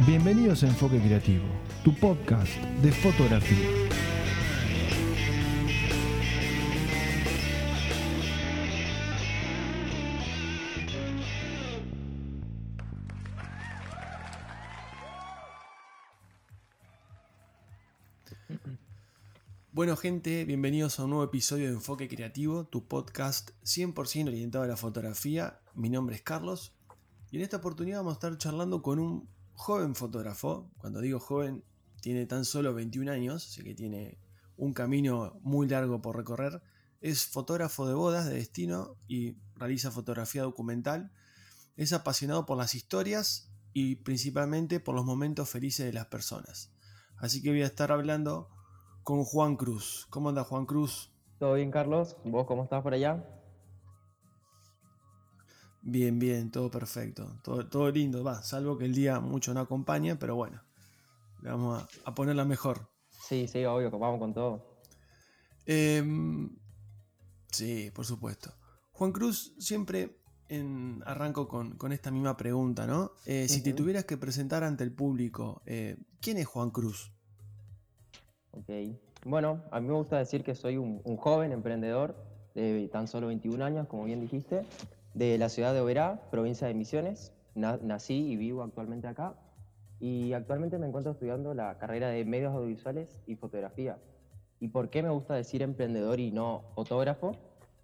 Bienvenidos a Enfoque Creativo, tu podcast de fotografía. Bueno gente, bienvenidos a un nuevo episodio de Enfoque Creativo, tu podcast 100% orientado a la fotografía. Mi nombre es Carlos y en esta oportunidad vamos a estar charlando con un joven fotógrafo. Cuando digo joven, tiene tan solo 21 años, así que tiene un camino muy largo por recorrer. Es fotógrafo de bodas de destino y realiza fotografía documental. Es apasionado por las historias y principalmente por los momentos felices de las personas. Así que voy a estar hablando con Juan Cruz. ¿Cómo anda Juan Cruz? ¿Todo bien, Carlos? ¿Vos cómo estás por allá? Bien, bien, todo perfecto. Todo, todo lindo, va, salvo que el día mucho no acompaña, pero bueno, le vamos a, ponerla mejor. Sí, sí, obvio, vamos con todo. Em, sí, por supuesto. Juan Cruz, siempre en, arranco con, esta misma pregunta, ¿no? Eh, si te tuvieras que presentar ante el público, eh, ¿quién es Juan Cruz? Ok. Bueno, a mí me gusta decir que soy un, joven emprendedor de tan solo 21 años, como bien dijiste, de la ciudad de Oberá, provincia de Misiones. nací y vivo actualmente acá. Y actualmente me encuentro estudiando la carrera de medios audiovisuales y fotografía. ¿Y por qué me gusta decir emprendedor y no fotógrafo?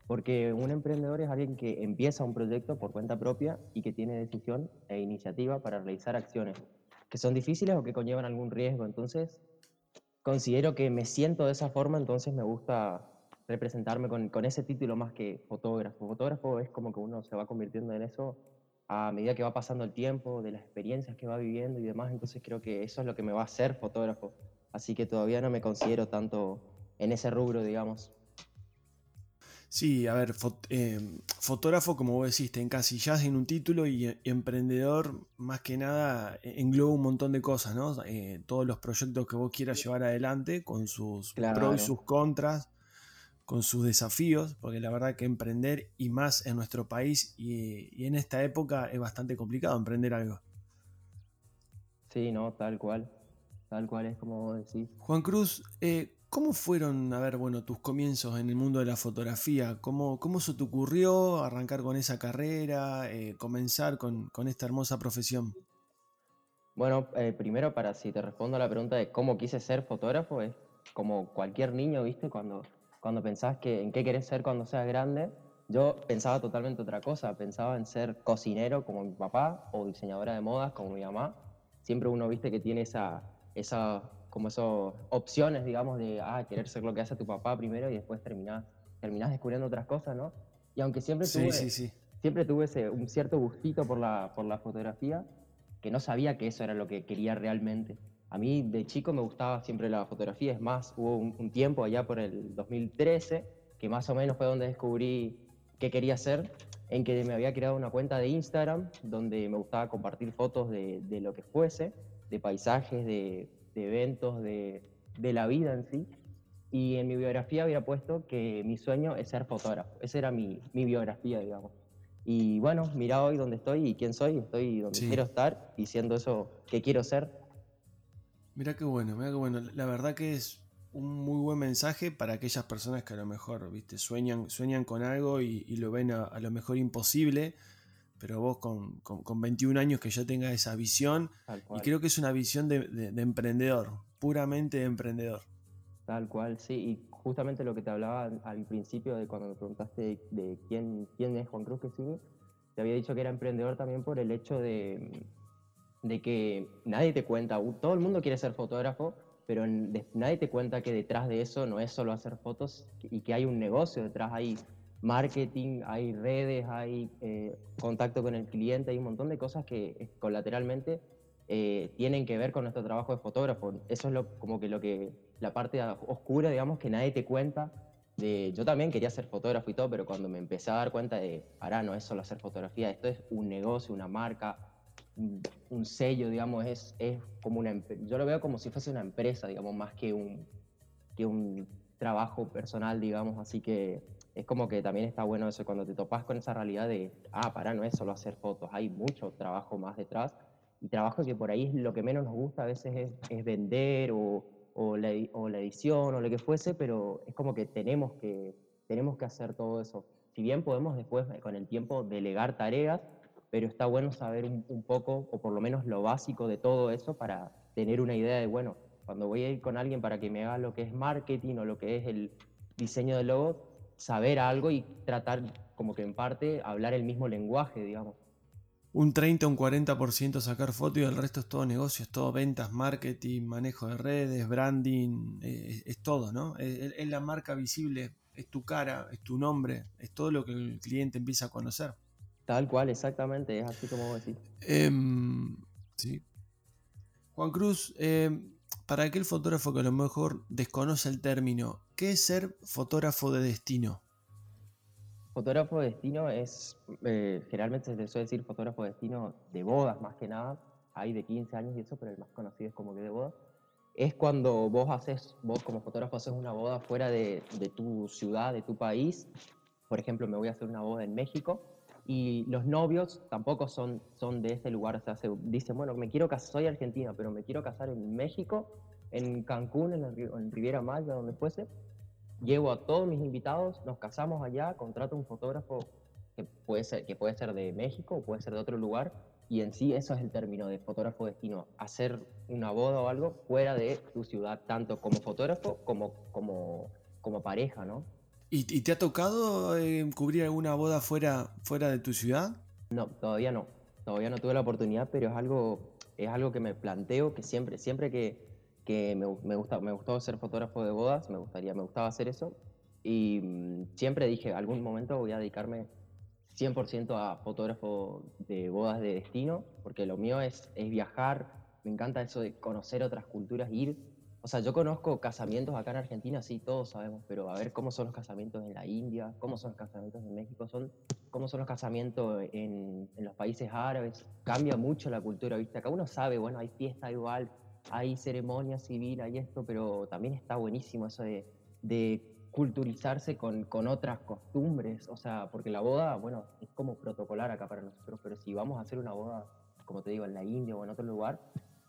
Porque un emprendedor es alguien que empieza un proyecto por cuenta propia y que tiene decisión e iniciativa para realizar acciones que son difíciles o que conllevan algún riesgo. Entonces, considero que me siento de esa forma, entonces me gusta representarme con, con, ese título más que fotógrafo. Fotógrafo es como que uno se va convirtiendo en eso a medida que va pasando el tiempo, de las experiencias que va viviendo y demás, entonces creo que eso es lo que me va a hacer fotógrafo. Así que todavía no me considero tanto en ese rubro, digamos. Sí, a ver, em, fotógrafo, como vos decís, te encasillas en un título y, emprendedor, más que nada, e, engloba un montón de cosas, ¿no? Eh, todos los proyectos que vos quieras llevar adelante, con sus pros y sus contras, con sus desafíos, porque la verdad que emprender, y más en nuestro país y, en esta época, es bastante complicado emprender algo. Sí, no, tal cual. Tal cual es como vos decís. Juan Cruz, eh, ¿Cómo fueron, a ver, bueno, tus comienzos en el mundo de la fotografía? ¿Cómo, cómo se te ocurrió arrancar con esa carrera, eh, comenzar con, esta hermosa profesión? Bueno, eh, primero para si te respondo a la pregunta de cómo quise ser fotógrafo, es como cualquier niño, ¿viste? Cuando, cuando pensás que en qué querés ser cuando seas grande, yo pensaba totalmente otra cosa, pensaba en ser cocinero como mi papá o diseñadora de modas como mi mamá. Siempre uno, viste, que tiene esa, esa como esas opciones, digamos, de ah, querer ser lo que hace tu papá primero y después terminás, terminás descubriendo otras cosas, ¿no? Y aunque siempre tuve, Siempre tuve ese, un cierto gustito por la, por la fotografía, que no sabía que eso era lo que quería realmente. A mí de chico me gustaba siempre la fotografía, es más, hubo un, tiempo allá por el 2013, que más o menos fue donde descubrí qué quería hacer, en que me había creado una cuenta de Instagram donde me gustaba compartir fotos de, de lo que fuese, de paisajes, de de eventos, de, de, la vida en sí. Y en mi biografía había puesto que mi sueño es ser fotógrafo. Esa era mi, mi biografía, digamos. Y bueno, mira hoy dónde estoy y quién soy. Estoy donde quiero estar y siendo eso que quiero ser. Mira qué bueno, mira qué bueno. La verdad que es un muy buen mensaje para aquellas personas que a lo mejor, viste, sueñan, sueñan con algo y, lo ven a, a, lo mejor imposible pero vos con, con, 21 años que ya tengas esa visión, y creo que es una visión de, emprendedor, puramente de emprendedor. Tal cual, sí, y justamente lo que te hablaba al principio de cuando me preguntaste de, quién, quién es Juan Cruz que sigue, te había dicho que era emprendedor también por el hecho de, de que nadie te cuenta, todo el mundo quiere ser fotógrafo, pero nadie te cuenta que detrás de eso no es solo hacer fotos y que hay un negocio detrás, ahí marketing, hay redes, hay eh, contacto con el cliente, hay un montón de cosas que eh, colateralmente eh, tienen que ver con nuestro trabajo de fotógrafo. Eso es lo, como que lo que la parte oscura, digamos, que nadie te cuenta. De, yo también quería ser fotógrafo y todo, pero cuando me empecé a dar cuenta de, ahora no es solo hacer fotografía, esto es un negocio, una marca, un, sello, digamos, es, es como una, yo lo veo como si fuese una empresa, digamos, más que un, que un trabajo personal, digamos, así que es como que también está bueno eso, cuando te topas con esa realidad de, ah, para, no es solo hacer fotos, hay mucho trabajo más detrás y trabajo que por ahí lo que menos nos gusta a veces es, es vender o, o, la, o, la, edición o lo que fuese, pero es como que tenemos que, tenemos que hacer todo eso. Si bien podemos después con el tiempo delegar tareas, pero está bueno saber un, poco, o por lo menos lo básico de todo eso para tener una idea de, bueno, cuando voy a ir con alguien para que me haga lo que es marketing o lo que es el diseño de logo, saber algo y tratar como que en parte hablar el mismo lenguaje, digamos. Un 30 o un 40% sacar fotos y el resto es todo negocio, es todo ventas, marketing, manejo de redes, branding, eh, es, todo, ¿no? Es, la marca visible, es tu cara, es tu nombre, es todo lo que el cliente empieza a conocer. Tal cual, exactamente, es así como decís. Eh, sí. Juan Cruz, eh, para aquel fotógrafo que a lo mejor desconoce el término, ¿qué es ser fotógrafo de destino? Fotógrafo de destino es, eh, generalmente se suele decir fotógrafo de destino de bodas más que nada, hay de 15 años y eso, pero el más conocido es como que de bodas. Es cuando vos haces, vos como fotógrafo haces una boda fuera de, de tu ciudad, de tu país. Por ejemplo, me voy a hacer una boda en México y los novios tampoco son, son de este lugar, o sea, se dicen, bueno, me quiero casar, soy argentina, pero me quiero casar en México, en Cancún, en, en Riviera Maya, donde fuese, llevo a todos mis invitados, nos casamos allá, contrato un fotógrafo que puede ser, que puede ser de México o puede ser de otro lugar, y en sí eso es el término de fotógrafo destino, hacer una boda o algo fuera de tu ciudad, tanto como fotógrafo como, como, como pareja, ¿no? ¿Y, ¿Y, te ha tocado eh, cubrir alguna boda fuera, fuera de tu ciudad? No, todavía no. Todavía no tuve la oportunidad, pero es algo, es algo que me planteo, que siempre, siempre que, que me, me, gusta, me gustó ser fotógrafo de bodas, me, gustaría, me gustaba hacer eso. Y mmm, siempre dije, algún momento voy a dedicarme 100% a fotógrafo de bodas de destino, porque lo mío es, es viajar, me encanta eso de conocer otras culturas, ir o sea, yo conozco casamientos acá en Argentina, sí, todos sabemos, pero a ver cómo son los casamientos en la India, cómo son los casamientos en México, son, cómo son los casamientos en, en los países árabes. Cambia mucho la cultura, ¿viste? Acá uno sabe, bueno, hay fiesta igual, hay ceremonia civil, hay esto, pero también está buenísimo eso de, de culturizarse con, con, otras costumbres, o sea, porque la boda, bueno, es como protocolar acá para nosotros, pero si vamos a hacer una boda, como te digo, en la India o en otro lugar,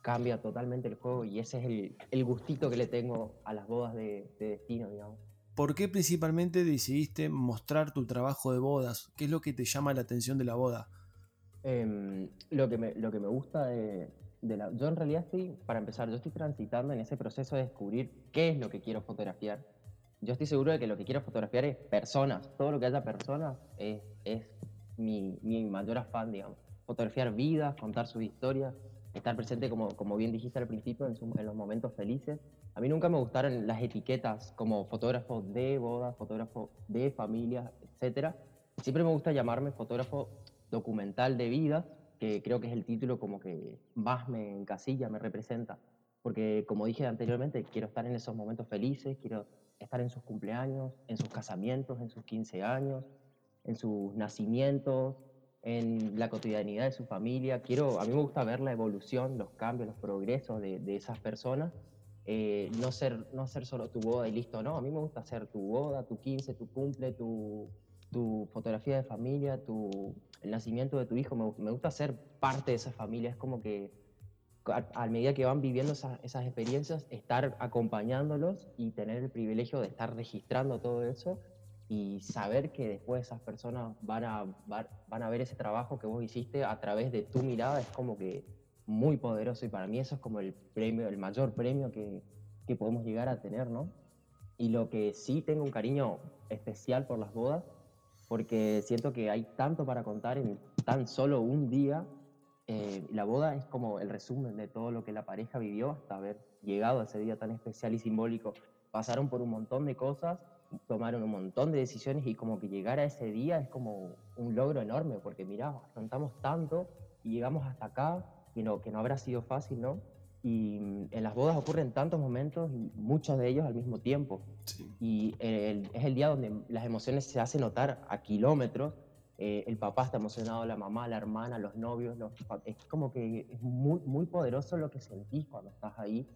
cambia totalmente el juego y ese es el, el gustito que le tengo a las bodas de, de, destino, digamos. ¿Por qué principalmente decidiste mostrar tu trabajo de bodas? ¿Qué es lo que te llama la atención de la boda? Eh, lo, que me, lo que me gusta de, de, la... Yo en realidad estoy, para empezar, yo estoy transitando en ese proceso de descubrir qué es lo que quiero fotografiar. Yo estoy seguro de que lo que quiero fotografiar es personas. Todo lo que haya personas es, es mi, mi mayor afán, digamos. Fotografiar vidas, contar sus historias, estar presente, como, como bien dijiste al principio, en, su, en, los momentos felices. A mí nunca me gustaron las etiquetas como fotógrafo de boda, fotógrafo de familia, etc. Siempre me gusta llamarme fotógrafo documental de vida, que creo que es el título como que más me encasilla, me representa. Porque como dije anteriormente, quiero estar en esos momentos felices, quiero estar en sus cumpleaños, en sus casamientos, en sus 15 años, en sus nacimientos, en la cotidianidad de su familia. Quiero, a mí me gusta ver la evolución, los cambios, los progresos de, de esas personas. Eh, no, ser, no ser solo tu boda y listo, no. A mí me gusta hacer tu boda, tu 15, tu cumple, tu, tu fotografía de familia, tu, el nacimiento de tu hijo. Me, me gusta ser parte de esa familia. Es como que a, a medida que van viviendo esas, esas experiencias, estar acompañándolos y tener el privilegio de estar registrando todo eso y saber que después esas personas van a, van a ver ese trabajo que vos hiciste a través de tu mirada es como que muy poderoso y para mí eso es como el premio, el mayor premio que, que podemos llegar a tener, ¿no? Y lo que sí tengo un cariño especial por las bodas, porque siento que hay tanto para contar en tan solo un día. Eh, la boda es como el resumen de todo lo que la pareja vivió hasta haber llegado a ese día tan especial y simbólico. Pasaron por un montón de cosas tomaron un montón de decisiones y como que llegar a ese día es como un logro enorme, porque mirá, afrontamos tanto y llegamos hasta acá, que no, que no habrá sido fácil, ¿no? Y mm, en las bodas ocurren tantos momentos y muchos de ellos al mismo tiempo. Sí. Y el, es el día donde las emociones se hacen notar a kilómetros. Eh, el papá está emocionado, la mamá, la hermana, los novios. Los, es como que es muy, muy poderoso lo que sentís cuando estás ahí,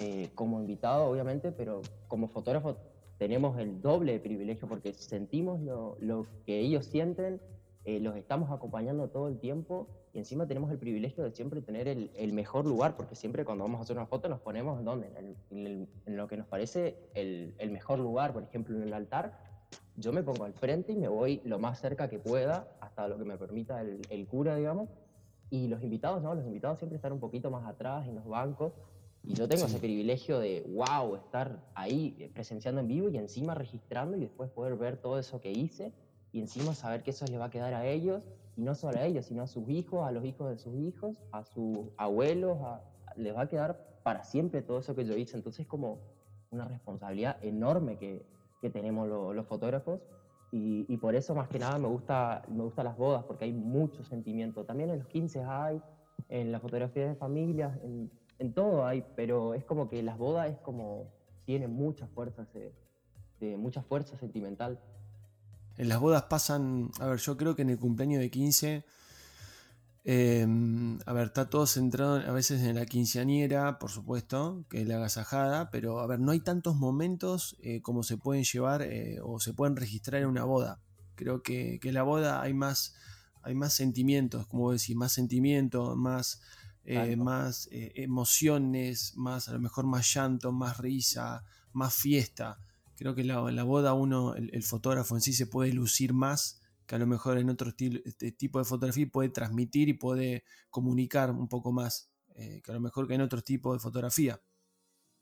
eh, como invitado, obviamente, pero como fotógrafo tenemos el doble de privilegio porque sentimos lo, lo que ellos sienten eh, los estamos acompañando todo el tiempo y encima tenemos el privilegio de siempre tener el, el mejor lugar, porque siempre cuando vamos a hacer una foto nos ponemos en donde, en, en, en lo que nos parece el, el, mejor lugar, por ejemplo en el altar, yo me pongo al frente y me voy lo más cerca que pueda, hasta lo que me permita el, el cura, digamos, y los invitados, ¿no? Los invitados siempre están un poquito más atrás en los bancos, y yo tengo sí. ese privilegio de, wow, estar ahí presenciando en vivo y encima registrando y después poder ver todo eso que hice y encima saber que eso les va a quedar a ellos, y no solo a ellos, sino a sus hijos, a los hijos de sus hijos, a sus abuelos, a, les va a quedar para siempre todo eso que yo hice. Entonces es como una responsabilidad enorme que, que tenemos lo, los fotógrafos y, y, por eso más que nada me gusta, me gusta las bodas, porque hay mucho sentimiento. También en los 15 hay, en la fotografía de familias, en, en todo hay, pero es como que las bodas es como, tiene mucha fuerza, de, mucha fuerza sentimental. En las bodas pasan, a ver, yo creo que en el cumpleaños de 15, eh, a ver, está todo centrado a veces en la quinceañera, por supuesto, que es la agasajada, pero a ver, no hay tantos momentos eh, como se pueden llevar eh, o se pueden registrar en una boda. Creo que, en la boda hay más, hay más sentimientos, como decir, más sentimientos, más, eh, más eh, emociones, más a lo mejor más llanto, más risa, más fiesta. Creo que en la, en la boda uno, el, el, fotógrafo en sí se puede lucir más que a lo mejor en otro estilo, este tipo de fotografía puede transmitir y puede comunicar un poco más eh, que a lo mejor que en otro tipo de fotografía.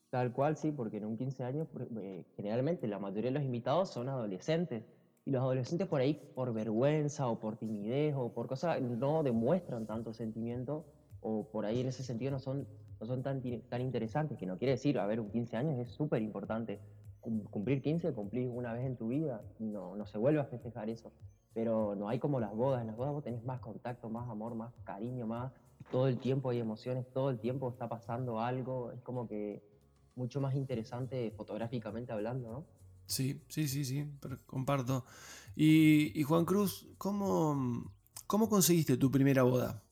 Tal cual, sí, porque en un 15 años eh, generalmente la mayoría de los invitados son adolescentes y los adolescentes por ahí por vergüenza o por timidez o por cosas no demuestran tanto sentimiento o por ahí en ese sentido no son, no son tan, tan interesantes, que no quiere decir, a ver, un 15 años es súper importante. Cumplir 15, cumplir una vez en tu vida, no, no se vuelve a festejar eso pero no hay como las bodas. En las bodas vos tenés más contacto, más amor, más cariño, más todo el tiempo hay emociones, todo el tiempo está pasando algo. Es como que mucho más interesante fotográficamente hablando, ¿no? Sí, sí, sí, sí, comparto. Y, y, Juan Cruz, ¿cómo, ¿cómo conseguiste tu primera boda?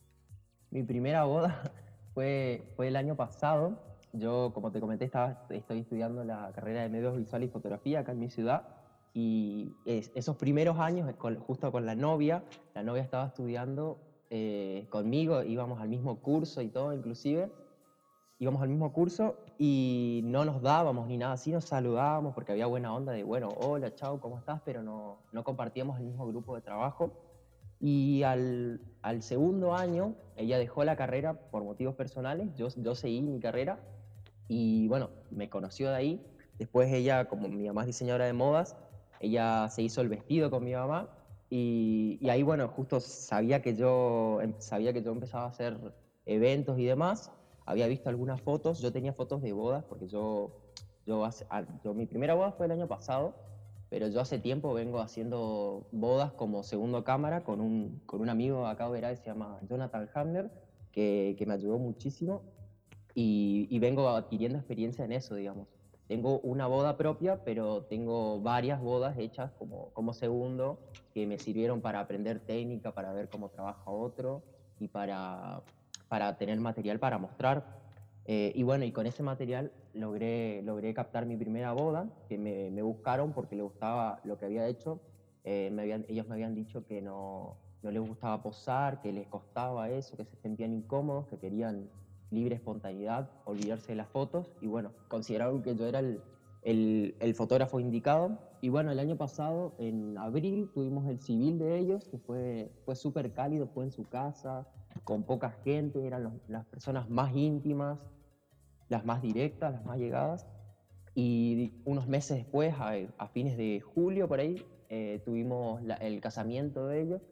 Mi primera boda fue, fue el año pasado. Yo, como te comenté, estaba, estoy estudiando la carrera de medios visuales y fotografía acá en mi ciudad y es, esos primeros años, con, justo con la novia, la novia estaba estudiando eh, conmigo, íbamos al mismo curso y todo, inclusive. Íbamos al mismo curso y no nos dábamos ni nada así, nos saludábamos porque había buena onda de, bueno, hola, chao, ¿cómo estás? Pero no, no compartíamos el mismo grupo de trabajo. Y al, al, segundo año, ella dejó la carrera por motivos personales, yo, yo seguí mi carrera y bueno, me conoció de ahí. Después ella, como mi mamá es diseñadora de modas, ella se hizo el vestido con mi mamá y, y, ahí, bueno, justo sabía que, yo, em, sabía que yo empezaba a hacer eventos y demás. Había visto algunas fotos, yo tenía fotos de bodas porque yo, yo, yo mi primera boda fue el año pasado, pero yo hace tiempo vengo haciendo bodas como segundo cámara con un, con un amigo acá Verá que se llama Jonathan Hamner, que, que me ayudó muchísimo y, y vengo adquiriendo experiencia en eso, digamos. Tengo una boda propia, pero tengo varias bodas hechas como, como segundo que me sirvieron para aprender técnica, para ver cómo trabaja otro y para, para tener material para mostrar. Eh, y bueno, y con ese material logré, logré captar mi primera boda, que me, me buscaron porque les gustaba lo que había hecho. Eh, me habían, ellos me habían dicho que no, no les gustaba posar, que les costaba eso, que se sentían incómodos, que querían libre espontaneidad, olvidarse de las fotos y bueno, consideraron que yo era el, el, el, fotógrafo indicado. Y bueno, el año pasado, en abril, tuvimos el civil de ellos, que fue, fue súper cálido, fue en su casa, con poca gente, eran los, las personas más íntimas, las más directas, las más llegadas. Y unos meses después, a, a fines de julio por ahí, eh, tuvimos la, el casamiento de ellos,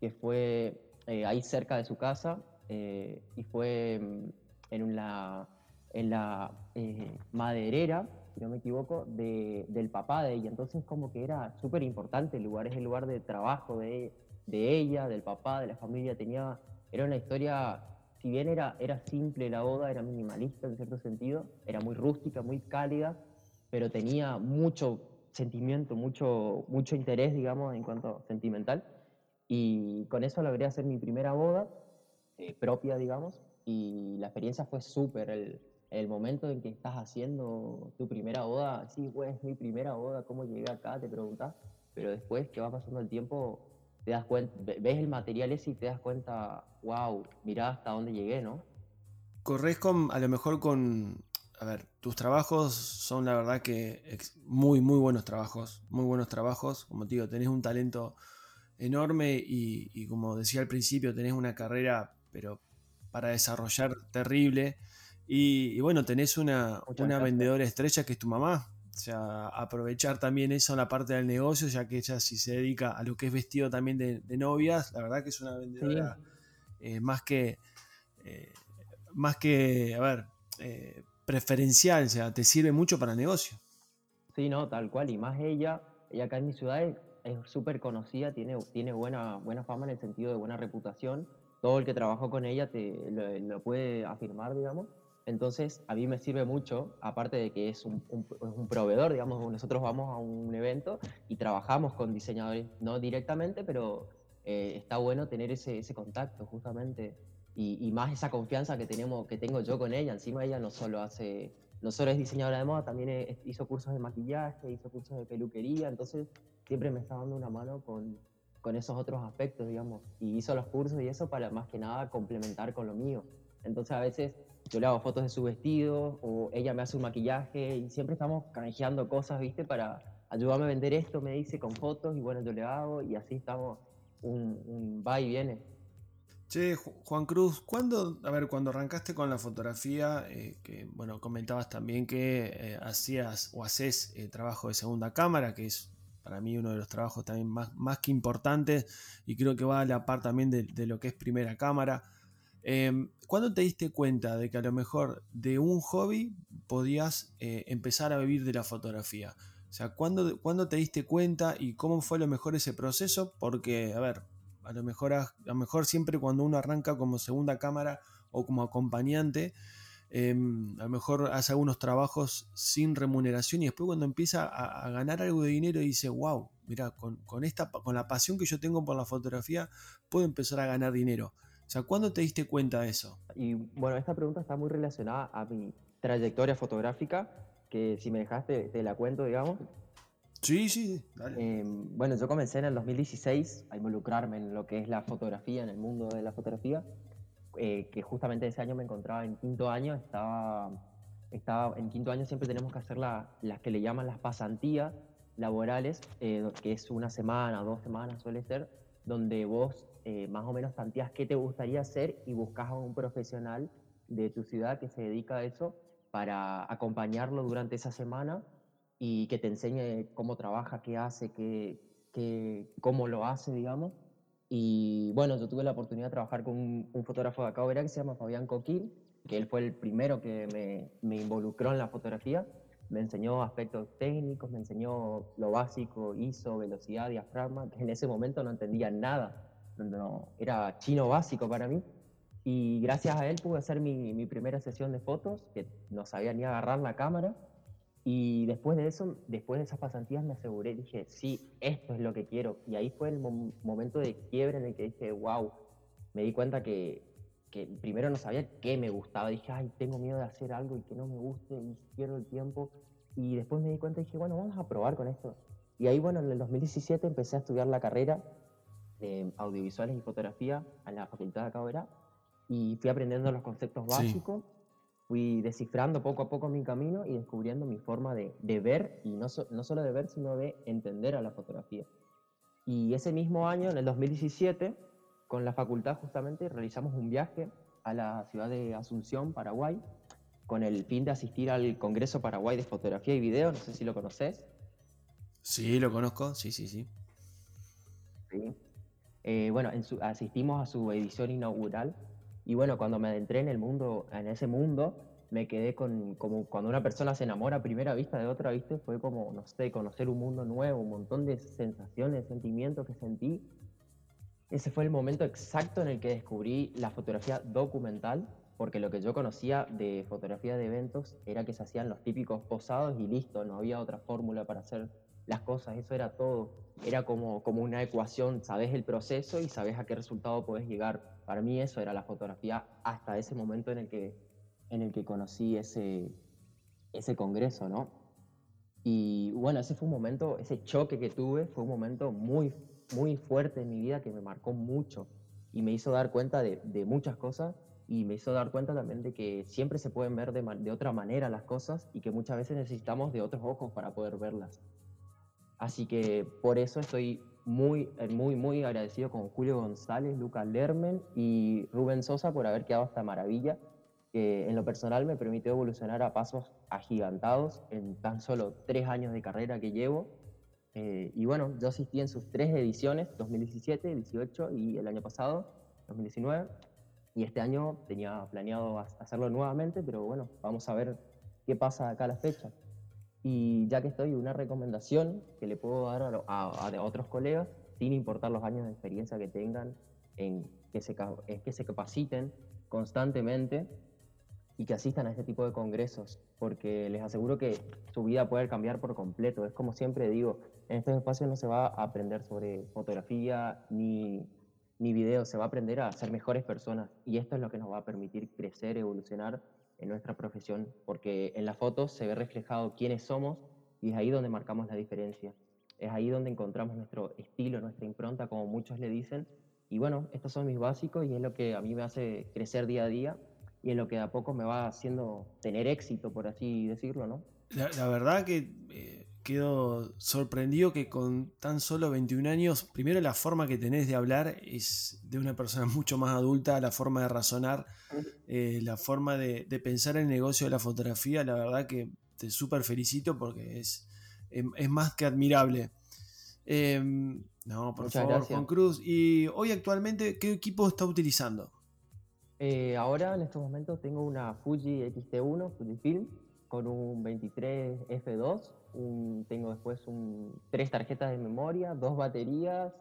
que fue eh, ahí cerca de su casa, eh, y fue mm, en la, en la eh, maderera, si no me equivoco, de, del papá de ella. Entonces como que era súper importante, el lugar es el lugar de trabajo de, de, ella, del papá, de la familia. Tenía, era una historia, si bien era, era simple la boda, era minimalista en cierto sentido, era muy rústica, muy cálida, pero tenía mucho sentimiento, mucho, mucho interés, digamos, en cuanto sentimental. Y con eso logré hacer mi primera boda eh, propia, digamos, y la experiencia fue súper. El, el, momento en que estás haciendo tu primera boda, sí, pues es mi primera boda, ¿cómo llegué acá? Te preguntas, pero después que va pasando el tiempo, te das cuenta, ves el material ese y te das cuenta, wow, mirá hasta dónde llegué, ¿no? Corres con, a lo mejor con, a ver, tus trabajos son la verdad que muy, muy buenos trabajos, muy buenos trabajos, como te digo, tenés un talento enorme y, como decía al principio, tenés una carrera, pero para desarrollar terrible. Y, bueno, tenés una, una vendedora estrella que es tu mamá. O sea, aprovechar también eso en la parte del negocio, ya que ella si se dedica a lo que es vestido también de, novias, la verdad que es una vendedora eh, más que, eh, más que, a ver, eh, preferencial, o sea, te sirve mucho para el negocio. Sí, no, tal cual, y más ella, ella acá en mi ciudad es súper conocida, tiene, tiene buena, buena fama en el sentido de buena reputación. Todo el que trabajó con ella te, lo, puede afirmar, digamos. Entonces, a mí me sirve mucho, aparte de que es un, un, proveedor, digamos, nosotros vamos a un evento y trabajamos con diseñadores, no directamente, pero eh, está bueno tener ese, ese contacto, justamente, y, y, más esa confianza que, tenemos, que tengo yo con ella. Encima ella no solo hace, no solo es diseñadora de moda, también hizo cursos de maquillaje, hizo cursos de peluquería, entonces siempre me está dando una mano con, con esos otros aspectos, digamos. Y hizo los cursos y eso para más que nada complementar con lo mío. Entonces a veces yo le hago fotos de su vestido o ella me hace un maquillaje y siempre estamos canjeando cosas, ¿viste? Para ayudarme a vender esto, me dice, con fotos y bueno, yo le hago y así estamos un, va y viene. Che, Juan Cruz, ¿cuándo, a ver, cuando arrancaste con la fotografía, eh, que bueno, comentabas también que eh, hacías o haces eh, trabajo de segunda cámara, que es para mí uno de los trabajos también más, más que importantes y creo que va a la par también de, lo que es primera cámara. Em, ¿Cuándo te diste cuenta de que a lo mejor de un hobby podías eh, empezar a vivir de la fotografía? O sea, ¿cuándo, te diste cuenta y cómo fue a lo mejor ese proceso? Porque, a ver, a lo mejor, a lo mejor siempre cuando uno arranca como segunda cámara o como acompañante, Em, a lo mejor hace algunos trabajos sin remuneración y después cuando empieza a, ganar algo de dinero dice, wow, mira, con, esta, con la pasión que yo tengo por la fotografía, puedo empezar a ganar dinero. O sea, ¿cuándo te diste cuenta de eso? Y bueno, esta pregunta está muy relacionada a mi trayectoria fotográfica, que si me dejaste te la cuento, digamos. Sí, sí, dale. Em, bueno, yo comencé en el 2016 a involucrarme en lo que es la fotografía, en el mundo de la fotografía. Eh, que justamente ese año me encontraba en quinto año, estaba, estaba en quinto año siempre tenemos que hacer las que le llaman las pasantías laborales, eh, que es una semana, dos semanas suele ser, donde vos eh, más o menos tanteas qué te gustaría hacer y buscas a un profesional de tu ciudad que se dedica a eso para acompañarlo durante esa semana y que te enseñe cómo trabaja, qué hace, qué, qué, cómo lo hace, digamos. Y bueno, yo tuve la oportunidad de trabajar con un, fotógrafo de acá que se llama Fabián Coquín, que él fue el primero que me, me, involucró en la fotografía. Me enseñó aspectos técnicos, me enseñó lo básico, ISO, velocidad, diafragma, que en ese momento no entendía nada. No, era chino básico para mí. Y gracias a él pude hacer mi, mi primera sesión de fotos, que no sabía ni agarrar la cámara y después de eso, después de esas pasantías me aseguré, dije, sí, esto es lo que quiero. Y ahí fue el momento de quiebre en el que dije, wow, me di cuenta que, que, primero no sabía qué me gustaba. Dije, ay, tengo miedo de hacer algo y que no me guste y pierdo el tiempo. Y después me di cuenta y dije, bueno, vamos a probar con esto. Y ahí, bueno, en el 2017 empecé a estudiar la carrera de audiovisuales y fotografía en la Facultad de Cabrera y fui aprendiendo los conceptos básicos fui descifrando poco a poco mi camino y descubriendo mi forma de, de ver, y no, no solo de ver, sino de entender a la fotografía. Y ese mismo año, en el 2017, con la facultad justamente realizamos un viaje a la ciudad de Asunción, Paraguay, con el fin de asistir al Congreso Paraguay de Fotografía y Video, no sé si lo conoces. Sí, lo conozco, sí, sí, sí. sí. Eh, bueno, asistimos a su edición inaugural y bueno, cuando me adentré en el mundo, en ese mundo, me quedé con, como cuando una persona se enamora a primera vista de otra, ¿viste? Fue como, no sé, conocer un mundo nuevo, un montón de sensaciones, sentimientos que sentí. Ese fue el momento exacto en el que descubrí la fotografía documental, porque lo que yo conocía de fotografía de eventos era que se hacían los típicos posados y listo, no había otra fórmula para hacer las cosas, eso era todo. Era como, como una ecuación, sabes el proceso y sabes a qué resultado puedes llegar para mí eso era la fotografía hasta ese momento en el que, en el que conocí ese, ese congreso, ¿no? Y bueno, ese fue un momento, ese choque que tuve fue un momento muy muy fuerte en mi vida que me marcó mucho y me hizo dar cuenta de, de muchas cosas y me hizo dar cuenta también de que siempre se pueden ver de, de, otra manera las cosas y que muchas veces necesitamos de otros ojos para poder verlas. Así que por eso estoy muy, eh, muy, muy agradecido con Julio González, Lucas Lermen y Rubén Sosa por haber quedado esta maravilla que en lo personal me permitió evolucionar a pasos agigantados en tan solo tres años de carrera que llevo. Eh, y bueno, yo asistí en sus tres ediciones, 2017, 18 y el año pasado, 2019. Y este año tenía planeado hacerlo nuevamente, pero bueno, vamos a ver qué pasa acá a la fecha. Y ya que estoy, una recomendación que le puedo dar a, otros colegas, sin importar los años de experiencia que tengan, en que se, es que se capaciten constantemente y que asistan a este tipo de congresos, porque les aseguro que su vida puede cambiar por completo. Es como siempre digo, en estos espacios no se va a aprender sobre fotografía ni ni video, se va a aprender a ser mejores personas y esto es lo que nos va a permitir crecer, evolucionar en nuestra profesión, porque en las fotos se ve reflejado quiénes somos y es ahí donde marcamos la diferencia. Es ahí donde encontramos nuestro estilo, nuestra impronta, como muchos le dicen. Y bueno, estos son mis básicos y es lo que a mí me hace crecer día a día y en lo que a poco me va haciendo tener éxito, por así decirlo, ¿no? La, verdad que eh, quedo sorprendido que con tan solo 21 años, primero la forma que tenés de hablar es de una persona mucho más adulta, la forma de razonar, eh, la forma de, pensar en el negocio de la fotografía, la verdad que te súper felicito porque es, em, es, más que admirable. Em, no, por favor, Juan Cruz. Y hoy actualmente, ¿qué equipo está utilizando? Eh, ahora, en estos momentos, tengo una Fuji XT1, Fujifilm, con un 23 F2 tengo después un, tres tarjetas de memoria, dos baterías,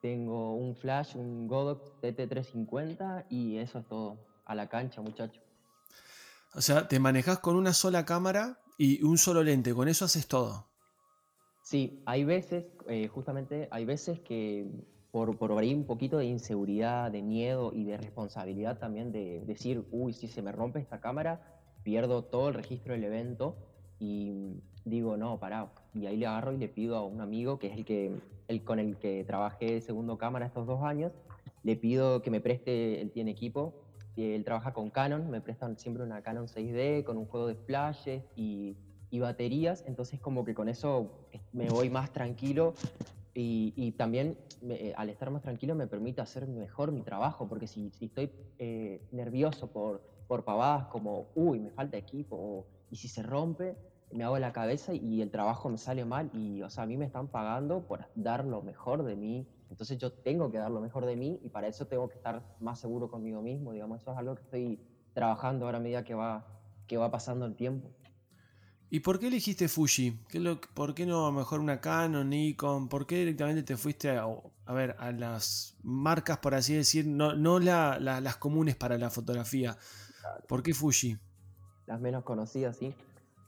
tengo un flash, un Godox TT350 y eso es todo. A la cancha, muchacho. O sea, te manejas con una sola cámara y un solo lente, con eso haces todo. Sí, hay veces, eh, justamente, hay veces que por, por ahí un poquito de inseguridad, de miedo y de responsabilidad también de decir, uy, si se me rompe esta cámara, pierdo todo el registro del evento y digo, no, pará. Y ahí le agarro y le pido a un amigo, que es el, que, el con el que trabajé segundo cámara estos dos años, le pido que me preste, él tiene equipo, él trabaja con Canon, me prestan siempre una Canon 6D con un juego de flashes y, y baterías, entonces como que con eso me voy más tranquilo y, y también eh, al estar más tranquilo me permite hacer mejor mi trabajo, porque si, si estoy eh, nervioso por, por pavadas como, uy, me falta equipo, y si se rompe, me hago la cabeza y el trabajo me sale mal y, o sea, a mí me están pagando por dar lo mejor de mí. Entonces yo tengo que dar lo mejor de mí y para eso tengo que estar más seguro conmigo mismo, digamos, eso es algo que estoy trabajando ahora a medida que va, que va pasando el tiempo. ¿Y por qué elegiste Fuji? ¿Qué lo, ¿Por qué no mejor una Canon, Nikon? ¿Por qué directamente te fuiste a, a ver a las marcas, por así decir, no, no la, las comunes para la fotografía? ¿Por qué Fuji? Las menos conocidas, sí.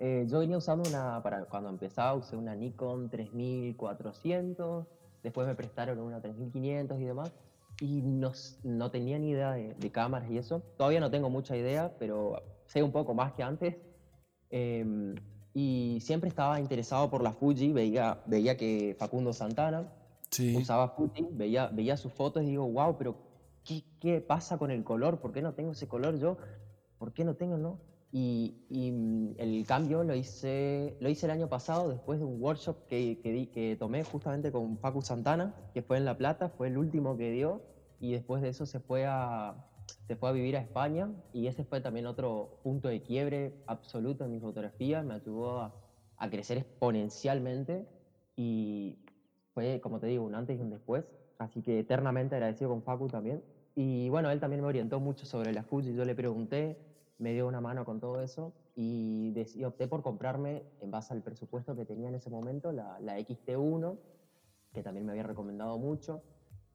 Eh, yo venía usando una, para cuando empezaba usé una Nikon 3400, después me prestaron una 3500 y demás, y no, no tenía ni idea de, cámaras y eso. Todavía no tengo mucha idea, pero sé un poco más que antes. Em, y siempre estaba interesado por la Fuji, veía, veía que Facundo Santana usaba Fuji, veía, veía sus fotos y digo, wow, pero ¿qué, ¿qué pasa con el color? ¿Por qué no tengo ese color yo? ¿Por qué no tengo, no? Y, mm, el cambio lo hice, lo hice el año pasado después de un workshop que, que, que, tomé justamente con Paco Santana, que fue en La Plata, fue el último que dio, y después de eso se fue a, se fue a vivir a España, y ese fue también otro punto de quiebre absoluto en mi fotografía, me ayudó a, a crecer exponencialmente, y fue, como te digo, un antes y un después, así que eternamente agradecido con Facu también. Y bueno, él también me orientó mucho sobre la Fuji, yo le pregunté, me dio una mano con todo eso y, opté por comprarme, en base al presupuesto que tenía en ese momento, la, la XT1, que también me había recomendado mucho.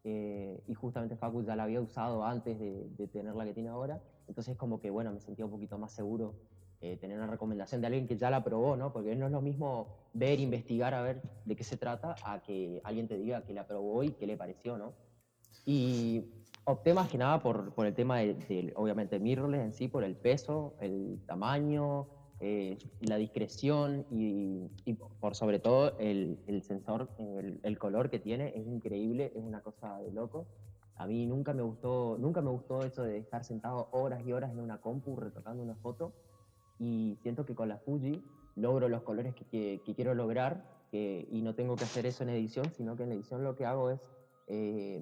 Eh, y justamente Facu ya la había usado antes de, de, tener la que tiene ahora. Entonces como que, bueno, me sentía un poquito más seguro eh, tener una recomendación de alguien que ya la probó, ¿no? Porque no es lo mismo ver, investigar, a ver de qué se trata, a que alguien te diga que la probó y qué le pareció, ¿no? Y Opté más que nada por, el tema de, obviamente, mirrorless en sí, por el peso, el tamaño, eh, la discreción y, por sobre todo el, sensor, el, color que tiene es increíble, es una cosa de loco. A mí nunca me gustó, nunca me gustó eso de estar sentado horas y horas en una compu retocando una foto y siento que con la Fuji logro los colores que, quiero lograr y no tengo que hacer eso en edición, sino que en edición lo que hago es eh,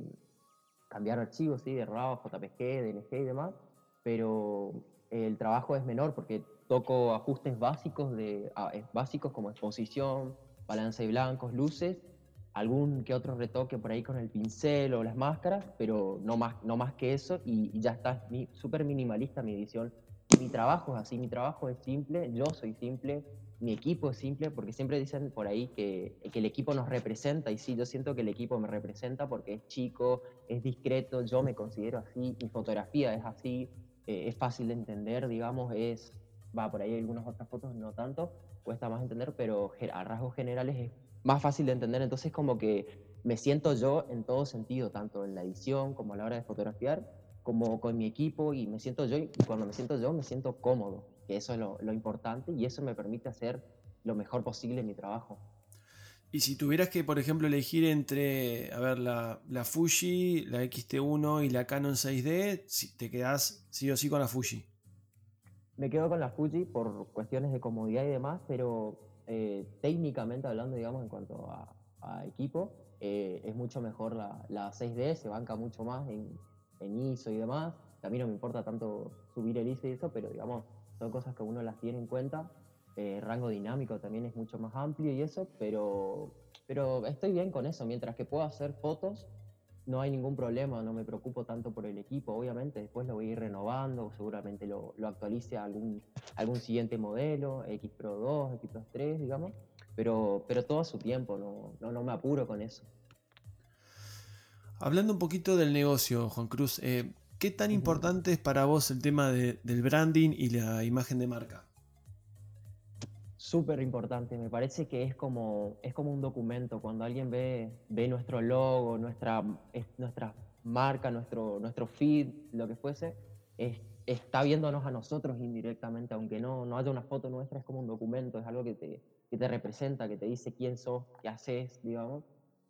cambiar archivos, ¿sí? de RAW, JPG, DNG y demás, pero el trabajo es menor porque toco ajustes básicos, de, ah, básicos como exposición, balance de blancos, luces, algún que otro retoque por ahí con el pincel o las máscaras, pero no más, no más que eso y, ya está súper minimalista mi edición. Mi trabajo es así, mi trabajo es simple, yo soy simple, mi equipo simple, porque siempre dicen por ahí que, que el equipo nos representa y sí, yo siento que el equipo me representa porque es chico, es discreto, yo me considero así, mi fotografía es así, eh, es fácil de entender, digamos, es va por ahí algunas otras fotos no tanto, cuesta más entender, pero a rasgos generales es más fácil de entender, entonces como que me siento yo en todo sentido, tanto en la edición como a la hora de fotografiar, como con mi equipo y me siento yo, y cuando me siento yo me siento cómodo, que eso es lo, lo importante y eso me permite hacer lo mejor posible en mi trabajo. Y si tuvieras que, por ejemplo, elegir entre, a ver, la, la, Fuji, la XT1 y la Canon 6D, si te quedas sí o sí con la Fuji. Me quedo con la Fuji por cuestiones de comodidad y demás, pero eh, técnicamente hablando, digamos, en cuanto a, equipo, eh, es mucho mejor la, la, 6D, se banca mucho más en, en, ISO y demás. A mí no me importa tanto subir el ISO y eso, pero digamos, son cosas que uno las tiene en cuenta. Eh, rango dinámico también es mucho más amplio y eso, pero, pero estoy bien con eso. Mientras que puedo hacer fotos no hay ningún problema, no me preocupo tanto por el equipo, obviamente después lo voy a ir renovando, seguramente lo, lo actualice a algún, algún siguiente modelo, X Pro 2, X Pro 3, digamos, pero, pero todo a su tiempo, no, no, me apuro con eso. Hablando un poquito del negocio, Juan Cruz, eh, ¿qué tan importante es para vos el tema del branding y la imagen de marca? súper importante. Me parece que es como, es como un documento. Cuando alguien ve, ve nuestro logo, nuestra, nuestra marca, nuestro, nuestro feed, lo que fuese, está viéndonos a nosotros indirectamente, aunque no, no haya una foto nuestra, es como un documento, es algo que te, que te representa, que te dice quién sos, qué haces, digamos.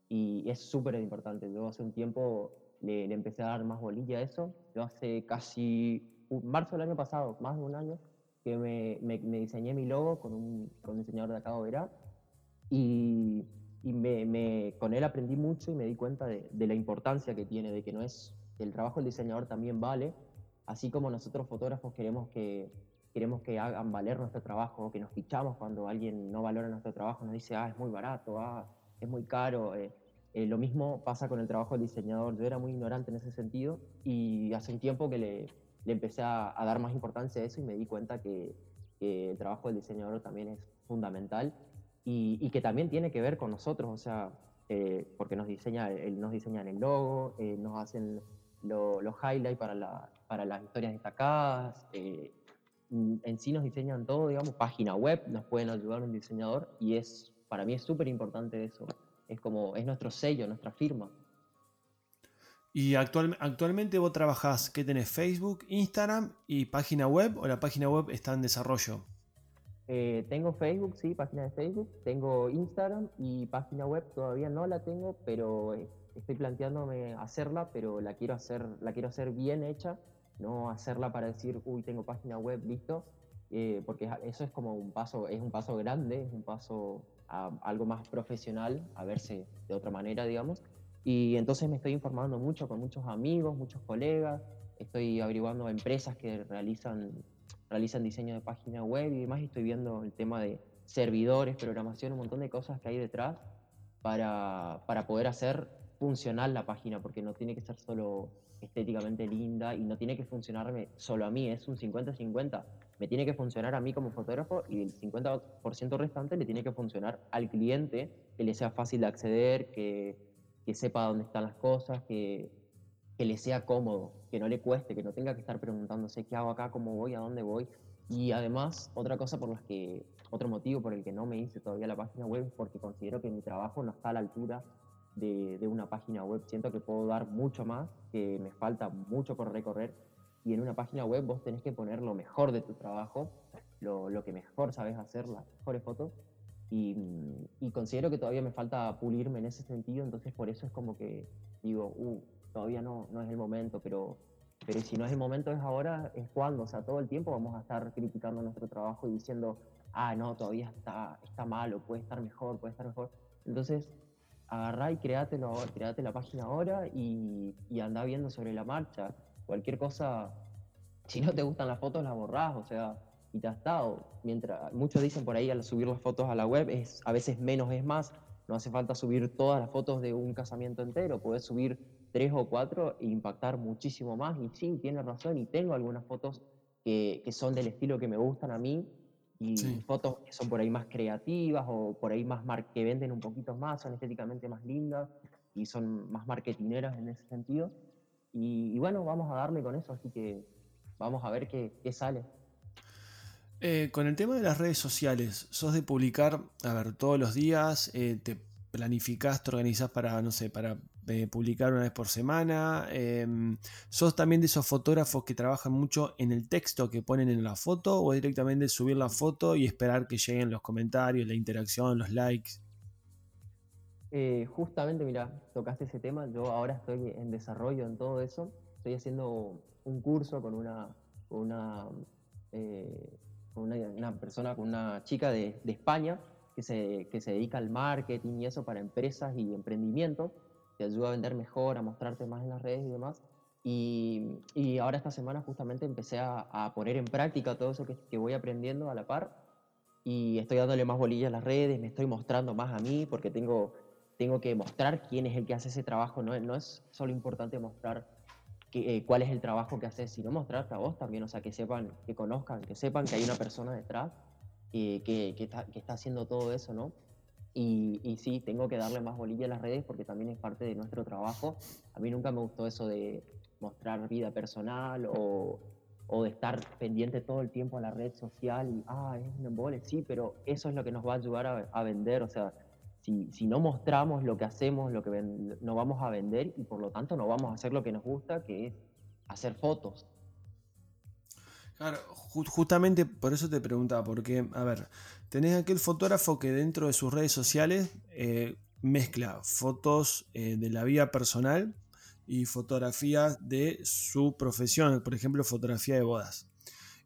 Y es súper importante. Yo hace un tiempo le, le, empecé a dar más bolilla a eso. Yo hace casi marzo del año pasado, más de un año, que me, me, diseñé mi logo con un, con un, diseñador de acá de Verá y, y me, con él aprendí mucho y me di cuenta de, de, la importancia que tiene, de que no es, el trabajo del diseñador también vale, así como nosotros fotógrafos queremos que, queremos que hagan valer nuestro trabajo, que nos fichamos cuando alguien no valora nuestro trabajo, nos dice, ah, es muy barato, ah, es muy caro. Eh, eh, lo mismo pasa con el trabajo del diseñador. Yo era muy ignorante en ese sentido y hace un tiempo que le, le empecé a, dar más importancia a eso y me di cuenta que, el trabajo del diseñador también es fundamental y, que también tiene que ver con nosotros, o sea, eh, porque nos, diseña, nos diseñan el logo, eh, nos hacen los highlights para, la, para las historias destacadas, eh, en sí nos diseñan todo, digamos, página web, nos pueden ayudar un diseñador y es, para mí es súper importante eso, es como, es nuestro sello, nuestra firma. Y actual, actualmente vos trabajás, ¿qué tenés? Facebook, Instagram y página web o la página web está en desarrollo? Eh, tengo Facebook, sí, página de Facebook, tengo Instagram y página web todavía no la tengo, pero eh, estoy planteándome hacerla, pero la quiero hacer, la quiero hacer bien hecha, no hacerla para decir, uy, tengo página web, listo, eh, porque eso es como un paso, es un paso grande, es un paso a algo más profesional, a verse de otra manera, digamos. Y entonces me estoy informando mucho con muchos amigos, muchos colegas, estoy averiguando empresas que realizan, realizan diseño de página web y demás, y estoy viendo el tema de servidores, programación, un montón de cosas que hay detrás para, para poder hacer funcional la página, porque no tiene que ser solo estéticamente linda y no tiene que funcionarme solo a mí, es un 50-50. Me tiene que funcionar a mí como fotógrafo y el 50% restante le tiene que funcionar al cliente, que le sea fácil de acceder, que que sepa dónde están las cosas, que, que le sea cómodo, que no le cueste, que no tenga que estar preguntándose qué hago acá, cómo voy, a dónde voy. Y además, otra cosa por las que, otro motivo por el que no me hice todavía la página web es porque considero que mi trabajo no está a la altura de, de, una página web. Siento que puedo dar mucho más, que me falta mucho por recorrer. Y en una página web vos tenés que poner lo mejor de tu trabajo lo, lo que mejor sabes hacer, las mejores fotos. Y, y, considero que todavía me falta pulirme en ese sentido, entonces por eso es como que digo, uh, todavía no, no es el momento, pero, pero si no es el momento, es ahora, es cuando, o sea, todo el tiempo vamos a estar criticando nuestro trabajo y diciendo, ah, no, todavía está, está malo, puede estar mejor, puede estar mejor. Entonces, agarrá y créatelo, créate la página ahora y, y anda viendo sobre la marcha. Cualquier cosa, si no te gustan las fotos, las borrás, o sea, y te has estado. Mientras, muchos dicen por ahí al subir las fotos a la web, es a veces menos es más. No hace falta subir todas las fotos de un casamiento entero, puedes subir tres o cuatro e impactar muchísimo más. Y sí, tiene razón, y tengo algunas fotos que, que son del estilo que me gustan a mí, y fotos que son por ahí más creativas o por ahí más que venden un poquito más, son estéticamente más lindas y son más marketineras en ese sentido. Y, bueno, vamos a darle con eso, así que vamos a ver qué, qué sale. Eh, con el tema de las redes sociales, sos de publicar, a ver, todos los días, eh, te planificás, te organizás para, no sé, para publicar una vez por semana. Em, ¿Sos también de esos fotógrafos que trabajan mucho en el texto que ponen en la foto o directamente subir la foto y esperar que lleguen los comentarios, la interacción, los likes? Eh, justamente, mira, tocaste ese tema. Yo ahora estoy en desarrollo en todo eso. Estoy haciendo un curso con una, una, eh, una, persona, con una chica de, de España que se, que se dedica al marketing y eso para empresas y emprendimientos te ayuda a vender mejor, a mostrarte más en las redes y demás. Y, y ahora esta semana justamente empecé a, a, poner en práctica todo eso que, que, voy aprendiendo a la par y estoy dándole más bolillas a las redes, me estoy mostrando más a mí porque tengo, tengo que mostrar quién es el que hace ese trabajo, no, no es solo importante mostrar que, eh, cuál es el trabajo que haces, sino mostrarte a vos también, o sea, que sepan, que conozcan, que sepan que hay una persona detrás eh, que, que, está, que está haciendo todo eso, ¿no? Y, y, sí, tengo que darle más bolilla a las redes porque también es parte de nuestro trabajo. A mí nunca me gustó eso de mostrar vida personal o, o de estar pendiente todo el tiempo a la red social y, ah, es un embole, sí, pero eso es lo que nos va a ayudar a, a vender. O sea, si, no mostramos lo que hacemos, lo que no vamos a vender y por lo tanto no vamos a hacer lo que nos gusta, que es hacer fotos. Claro, justamente por eso te preguntaba, porque, a ver, tenés aquel fotógrafo que dentro de sus redes sociales eh, mezcla fotos eh, de la vida personal y fotografías de su profesión, por ejemplo, fotografía de bodas.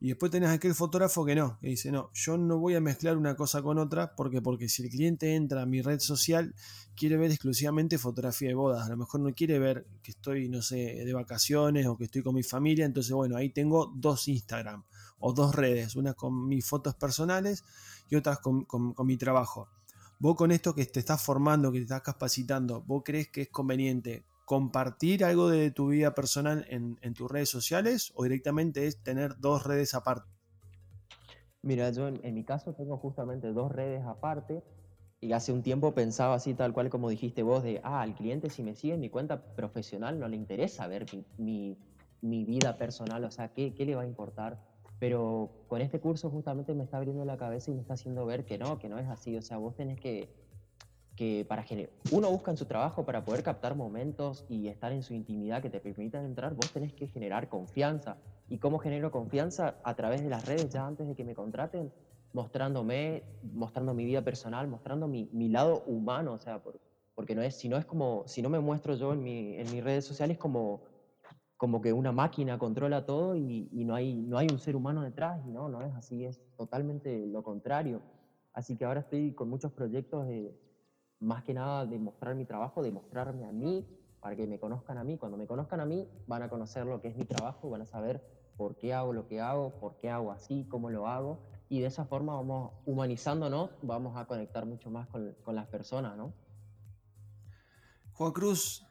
Y después tenés aquel fotógrafo que no, que dice, no, yo no voy a mezclar una cosa con otra, porque porque si el cliente entra a mi red social, quiere ver exclusivamente fotografía de bodas. A lo mejor no quiere ver que estoy, no sé, de vacaciones o que estoy con mi familia. Entonces, bueno, ahí tengo dos Instagram o dos redes, una con mis fotos personales y otras con, con, con mi trabajo. Vos con esto que te estás formando, que te estás capacitando, ¿vos crees que es conveniente compartir algo de tu vida personal en, tus redes sociales o directamente es tener dos redes aparte? Mira, yo en, en, mi caso tengo justamente dos redes aparte y hace un tiempo pensaba así tal cual como dijiste vos de, ah, al cliente si me sigue en mi cuenta profesional no le interesa ver mi, mi, mi vida personal, o sea, ¿qué, ¿qué le va a importar? Pero con este curso justamente me está abriendo la cabeza y me está haciendo ver que no, que no es así, o sea, vos tenés que que para uno busca en su trabajo para poder captar momentos y estar en su intimidad que te permitan entrar, vos tenés que generar confianza. ¿Y cómo genero confianza? A través de las redes, ya antes de que me contraten, mostrándome, mostrando mi vida personal, mostrando mi, mi lado humano, o sea, por, porque no es, si no es como, si no me muestro yo en, mi, en mis redes sociales como, como que una máquina controla todo y, y, no, hay, no hay un ser humano detrás, y no, no es así, es totalmente lo contrario. Así que ahora estoy con muchos proyectos de, más que nada de mostrar mi trabajo, de mostrarme a mí, para que me conozcan a mí. Cuando me conozcan a mí, van a conocer lo que es mi trabajo, van a saber por qué hago lo que hago, por qué hago así, cómo lo hago. Y de esa forma vamos humanizándonos, vamos a conectar mucho más con, las personas, ¿no? Juan Cruz,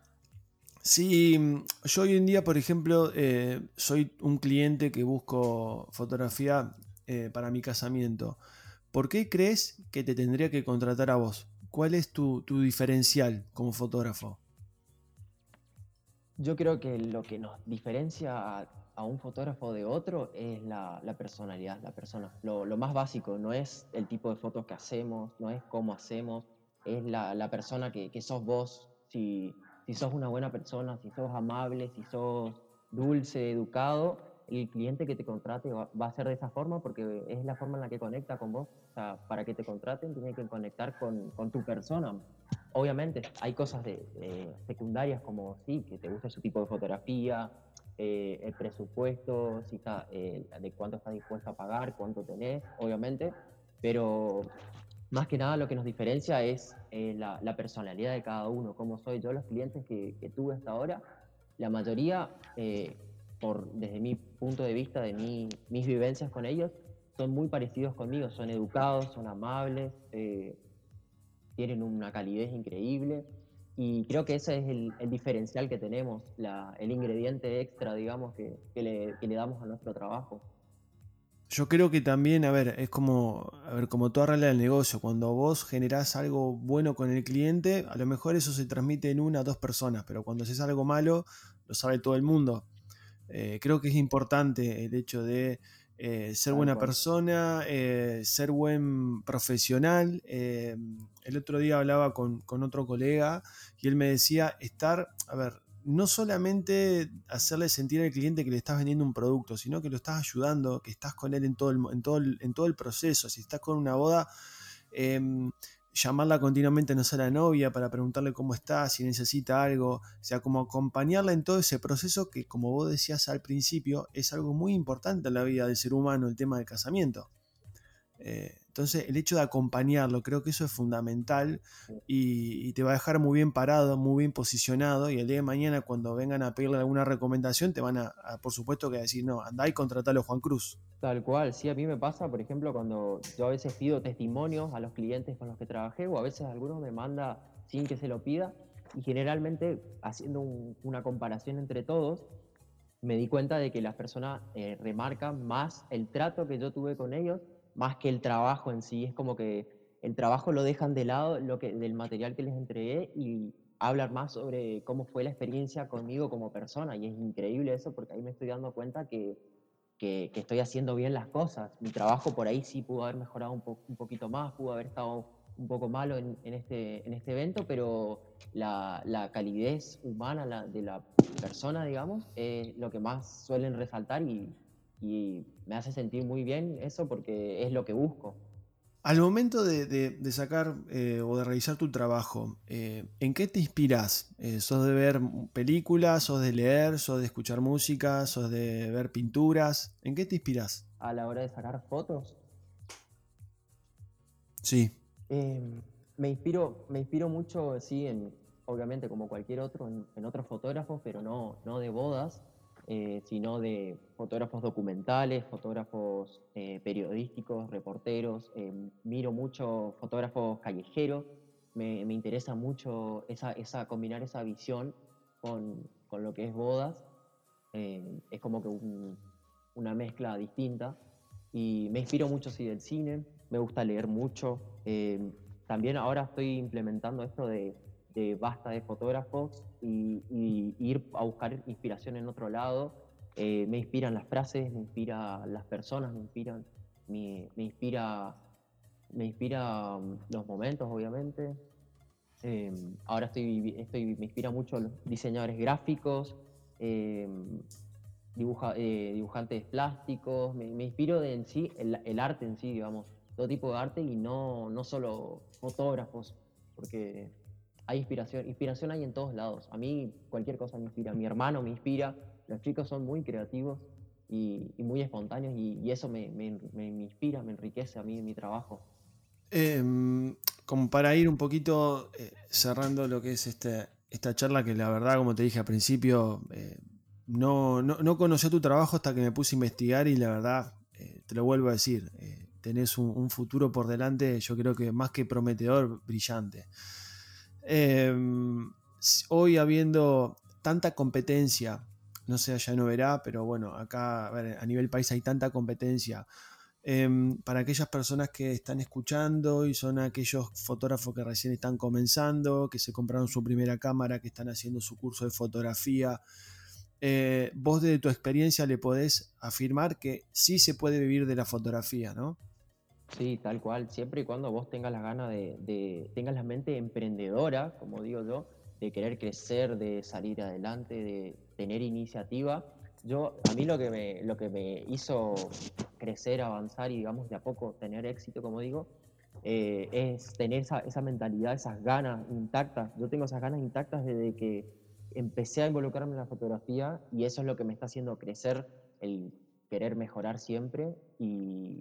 si yo hoy en día, por ejemplo, eh, soy un cliente que busco fotografía eh, para mi casamiento, ¿por qué crees que te tendría que contratar a vos? ¿Cuál es tu, tu, diferencial como fotógrafo? Yo creo que lo que nos diferencia a, a un fotógrafo de otro es la, la personalidad, la persona. Lo, lo, más básico no es el tipo de fotos que hacemos, no es cómo hacemos, es la, la persona que, que, sos vos. Si, si sos una buena persona, si sos amable, si sos dulce, educado, el cliente que te contrate va, va, a ser de esa forma porque es la forma en la que conecta con vos. Sea, para que te contraten tiene que conectar con, con tu persona. Obviamente hay cosas de, de secundarias como sí, que te gusta su tipo de fotografía, eh, el presupuesto, si está, eh, de cuánto estás dispuesto a pagar, cuánto tenés, obviamente, pero más que nada lo que nos diferencia es eh, la, la, personalidad de cada uno, cómo soy yo, los clientes que, que tuve hasta ahora, la mayoría, eh, por, desde mi punto de vista, de mi, mis vivencias con ellos, son muy parecidos conmigo, son educados, son amables, eh, tienen una calidez increíble y creo que ese es el, diferencial que tenemos, la, el ingrediente extra, digamos, que, que, le, que le damos a nuestro trabajo. Yo creo que también, a ver, es como, a ver, como toda regla del negocio, cuando vos generás algo bueno con el cliente, a lo mejor eso se transmite en una o dos personas, pero cuando haces algo malo, lo sabe todo el mundo. Eh, creo que es importante el hecho de eh, ser buena persona, eh, ser buen profesional. Eh, el otro día hablaba con, con, otro colega y él me decía estar, a ver, no solamente hacerle sentir al cliente que le estás vendiendo un producto, sino que lo estás ayudando, que estás con él en todo el, en todo el, en todo el proceso. Si estás con una boda, eh, llamarla continuamente, no sé, a la novia para preguntarle cómo está, si necesita algo, o sea, como acompañarla en todo ese proceso que, como vos decías al principio, es algo muy importante en la vida del ser humano, el tema del casamiento. Eh, entonces, el hecho de acompañarlo, creo que eso es fundamental y, y, te va a dejar muy bien parado, muy bien posicionado. Y el día de mañana, cuando vengan a pedirle alguna recomendación, te van a, a por supuesto, que decir, no, andá y contratalo Juan Cruz. Tal cual, sí, a mí me pasa, por ejemplo, cuando yo a veces pido testimonios a los clientes con los que trabajé, o a veces algunos me manda sin que se lo pida, y generalmente, haciendo un, una comparación entre todos, me di cuenta de que las personas eh, remarcan más el trato que yo tuve con ellos más que el trabajo en sí. Es como que el trabajo lo dejan de lado lo que, del material que les entregué y hablar más sobre cómo fue la experiencia conmigo como persona. Y es increíble eso porque ahí me estoy dando cuenta que, que, que estoy haciendo bien las cosas. Mi trabajo por ahí sí pudo haber mejorado un, po un poquito más, pudo haber estado un poco malo en, en, este, en este evento, pero la, la calidez humana la, de la persona, digamos, es lo que más suelen resaltar y, y me hace sentir muy bien eso porque es lo que busco. Al momento de, de, de sacar eh, o de realizar tu trabajo, eh, ¿en qué te inspiras? Eh, ¿Sos de ver películas, sos de leer, sos de escuchar música, sos de ver pinturas? ¿En qué te inspiras? A la hora de sacar fotos. Sí. Em, me, inspiro, me inspiro mucho, sí, en, obviamente como cualquier otro, en, en otros fotógrafos, pero no, no de bodas eh, sino de fotógrafos documentales, fotógrafos eh, periodísticos, reporteros. Eh, miro mucho fotógrafos callejeros. Me, me interesa mucho esa, esa, combinar esa visión con, con lo que es bodas. Eh, es como que un, una mezcla distinta. Y me inspiro mucho sí, del cine. Me gusta leer mucho. Eh, también ahora estoy implementando esto de de basta de fotógrafos y, y, ir a buscar inspiración en otro lado. Eh, me inspiran las frases, me inspiran las personas, me inspiran, me, me inspira, me inspira um, los momentos, obviamente. Eh, ahora estoy, estoy, me inspira mucho los diseñadores gráficos, eh, dibuja, dibujantes plásticos, me, me inspiro de en sí, el, el, arte en sí, digamos, todo tipo de arte y no, no solo fotógrafos, porque hay inspiración, inspiración hay en todos lados. A mí cualquier cosa me inspira, mi hermano me inspira, los chicos son muy creativos y, muy espontáneos y, eso me, inspira, me enriquece a mí en mi trabajo. Eh, como para ir un poquito eh, cerrando lo que es este, esta charla, que la verdad, como te dije al principio, eh, no, no, no conocí tu trabajo hasta que me puse a investigar y la verdad, eh, te lo vuelvo a decir, tenés un futuro por delante, yo creo que más que prometedor, brillante. Eh, hoy habiendo tanta competencia, no sé, allá no verá, pero bueno, acá a, nivel país hay tanta competencia. Eh, para aquellas personas que están escuchando y son aquellos fotógrafos que recién están comenzando, que se compraron su primera cámara, que están haciendo su curso de fotografía, eh, vos desde tu experiencia le podés afirmar que sí se puede vivir de la fotografía, ¿no? Sí, tal cual, siempre y cuando vos tengas las ganas de, de, tengas la mente emprendedora, como digo yo, de querer crecer, de salir adelante, de tener iniciativa, Yo, a mí lo que, me, lo que me hizo crecer, avanzar y, digamos, de a poco tener éxito, como digo, eh, es tener esa, esa, mentalidad, esas ganas intactas. Yo tengo esas ganas intactas desde que empecé a involucrarme en la fotografía y eso es lo que me está haciendo crecer, el querer mejorar siempre y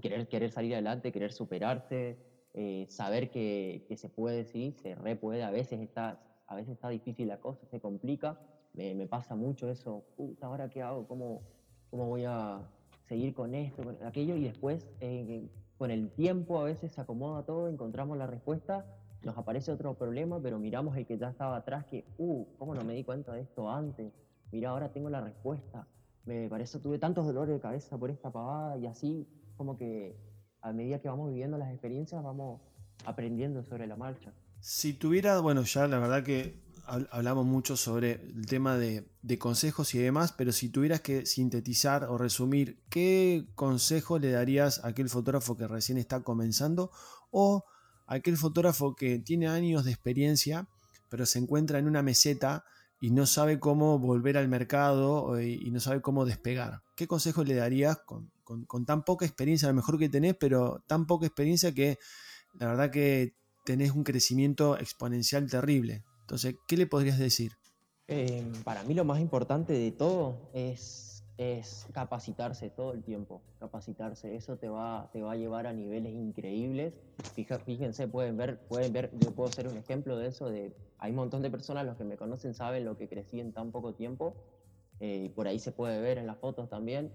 querer, querer salir adelante, querer superarse, eh, saber que, que, se puede, sí, se re puede, a veces está, a veces está difícil la cosa, se complica, me, me pasa mucho eso, puta, ¿ahora qué hago? ¿Cómo, cómo voy a seguir con esto, con aquello? Y después, eh, con el tiempo, a veces se acomoda todo, encontramos la respuesta, nos aparece otro problema, pero miramos el que ya estaba atrás, que, uh, ¿cómo no me di cuenta de esto antes? Mira, ahora tengo la respuesta. Me parece, tuve tantos dolores de cabeza por esta pavada y así, como que a medida que vamos viviendo las experiencias, vamos aprendiendo sobre la marcha. Si tuviera, bueno, ya la verdad que hablamos mucho sobre el tema de, de, consejos y demás, pero si tuvieras que sintetizar o resumir, ¿qué consejo le darías a aquel fotógrafo que recién está comenzando o a aquel fotógrafo que tiene años de experiencia, pero se encuentra en una meseta y no sabe cómo volver al mercado y no sabe cómo despegar? ¿Qué consejo le darías con, con, tan poca experiencia, a lo mejor que tenés, pero tan poca experiencia que la verdad que tenés un crecimiento exponencial terrible. Entonces, ¿qué le podrías decir? Eh, para mí lo más importante de todo es, capacitarse todo el tiempo, capacitarse. Eso te va, te va a llevar a niveles increíbles. fíjense, pueden ver, pueden ver, yo puedo ser un ejemplo de eso. De, hay un montón de personas, los que me conocen saben lo que crecí en tan poco tiempo. Eh, por ahí se puede ver en las fotos también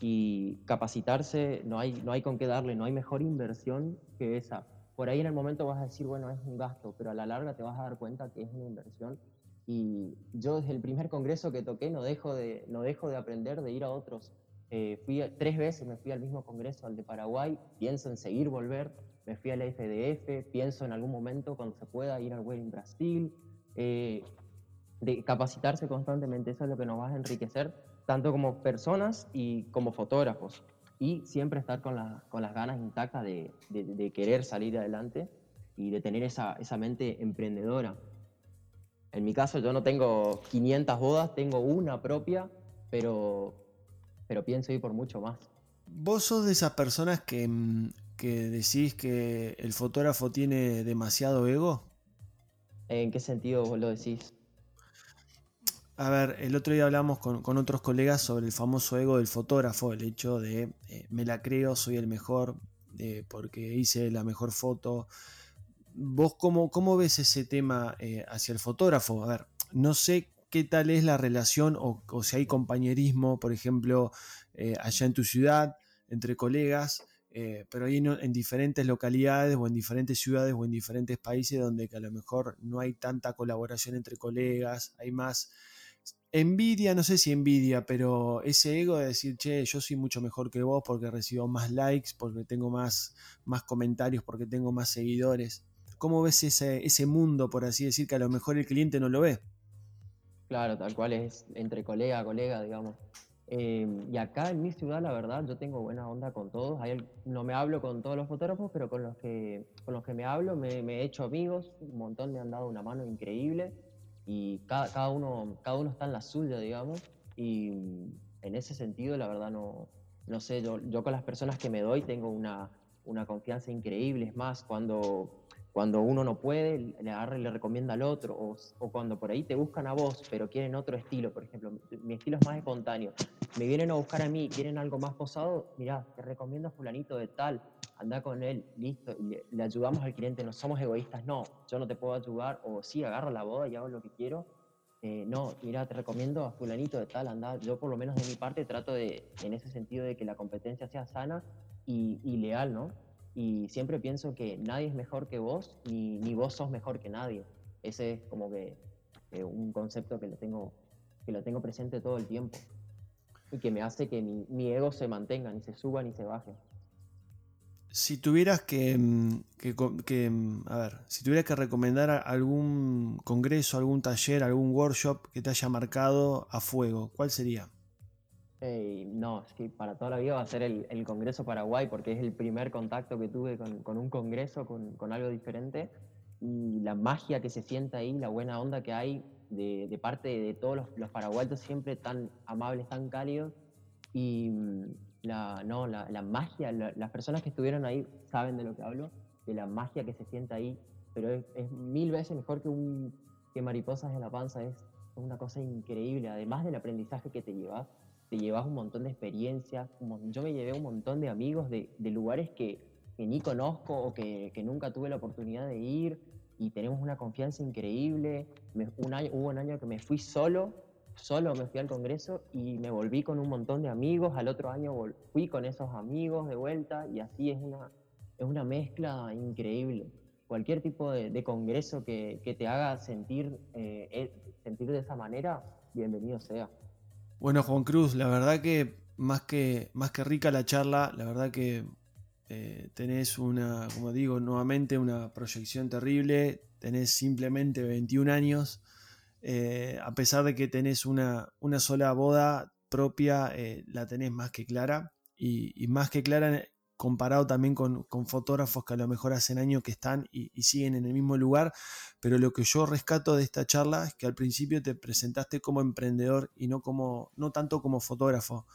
y capacitarse, no hay, no hay con qué darle, no hay mejor inversión que esa. Por ahí en el momento vas a decir, bueno, es un gasto, pero a la larga te vas a dar cuenta que es una inversión. Y yo desde el primer congreso que toqué no dejo de, no dejo de aprender, de ir a otros. Eh, fui tres veces, me fui al mismo congreso, al de Paraguay, pienso en seguir volver, me fui al FDF, pienso en algún momento cuando se pueda ir al Wedding Brasil, eh, de capacitarse constantemente, eso es lo que nos va a enriquecer tanto como personas y como fotógrafos. Y siempre estar con, con las ganas intactas de, de, querer salir adelante y de tener esa, esa mente emprendedora. En mi caso yo no tengo 500 bodas, tengo una propia, pero, pero pienso ir por mucho más. ¿Vos sos de esas personas que, mm, que decís que el fotógrafo tiene demasiado ego? ¿En qué sentido lo decís? A ver, el otro día hablamos con, otros colegas sobre el famoso ego del fotógrafo, el hecho de eh, me la creo, soy el mejor eh, porque hice la mejor foto. ¿Vos cómo, cómo ves ese tema eh, hacia el fotógrafo? A ver, no sé qué tal es la relación o, si hay compañerismo, por ejemplo, allá en tu ciudad, entre colegas, pero ahí en diferentes localidades o en diferentes ciudades o en diferentes países donde que a lo mejor no hay tanta colaboración entre colegas, hay más envidia, no sé si envidia, pero ese ego de decir, che, yo soy mucho mejor que vos porque recibo más likes, porque tengo más, más comentarios, porque tengo más seguidores. ¿Cómo ves ese, ese mundo, por así decir, que a lo mejor el cliente no lo ve? Claro, tal cual es entre colega colega, digamos. Em, y acá en mi ciudad, la verdad, yo tengo buena onda con todos. no me hablo con todos los fotógrafos, pero con los que, con los que me hablo me, me he hecho amigos. Un montón me han dado una mano increíble y cada, cada, uno, cada uno está en la suya, digamos, y en ese sentido, la verdad, no, no sé, yo, yo con las personas que me doy tengo una, una confianza increíble, es más, cuando cuando uno no puede, le agarra y le recomienda al otro, o, o, cuando por ahí te buscan a vos, pero quieren otro estilo, por ejemplo, mi estilo es más espontáneo, me vienen a buscar a mí, quieren algo más posado, mirá, te recomiendo a fulanito de tal, anda con él, listo, y le, ayudamos al cliente, no somos egoístas, no, yo no te puedo ayudar, o sí, agarro la boda y hago lo que quiero, eh, no, mira, te recomiendo a fulanito de tal, anda, yo por lo menos de mi parte trato de, en ese sentido, de que la competencia sea sana y, y leal, ¿no? y siempre pienso que nadie es mejor que vos, ni, ni vos sos mejor que nadie. Ese es como que un concepto que lo, tengo, que lo tengo presente todo el tiempo y que me hace que mi, mi ego se mantenga, ni se suba ni se baje. Si tuvieras que, mm, que, que, mm, a ver, si tuvieras que recomendar algún congreso, algún taller, algún workshop que te haya marcado a fuego, ¿cuál sería? no, es que para toda la vida va a ser el, el, Congreso Paraguay porque es el primer contacto que tuve con, con un congreso, con, con, algo diferente y la magia que se siente ahí, la buena onda que hay, de, de parte de todos los, los, paraguayos, siempre tan amables, tan cálidos. Y mm, la, no, la, la magia, las personas que estuvieron ahí saben de lo que hablo, de la magia que se siente ahí, pero es, mil veces mejor que, un, que mariposas en la panza, es una cosa increíble, además del aprendizaje que te llevas, te llevas un montón de experiencias, yo me llevé un montón de amigos de, de lugares que, que, ni conozco o que, que, nunca tuve la oportunidad de ir y tenemos una confianza increíble. Me, un año, hubo un año que me fui solo, solo me fui al Congreso y me volví con un montón de amigos, al otro año fui con esos amigos de vuelta y así es una, es una mezcla increíble. Cualquier tipo de, congreso que, te haga sentir, eh, sentir de esa manera, bienvenido sea. Bueno, Juan Cruz, la verdad que más que, más que rica la charla, la verdad que eh, tenés una, como digo, nuevamente una proyección terrible, tenés simplemente 21 años, eh, a pesar de que tenés una, una sola boda propia, eh, la tenés más que clara y, más que clara comparado también con, con, fotógrafos que a lo mejor hacen años que están y, siguen en el mismo lugar, pero lo que yo rescato de esta charla es que al principio te presentaste como emprendedor y no, como, no tanto como fotógrafo.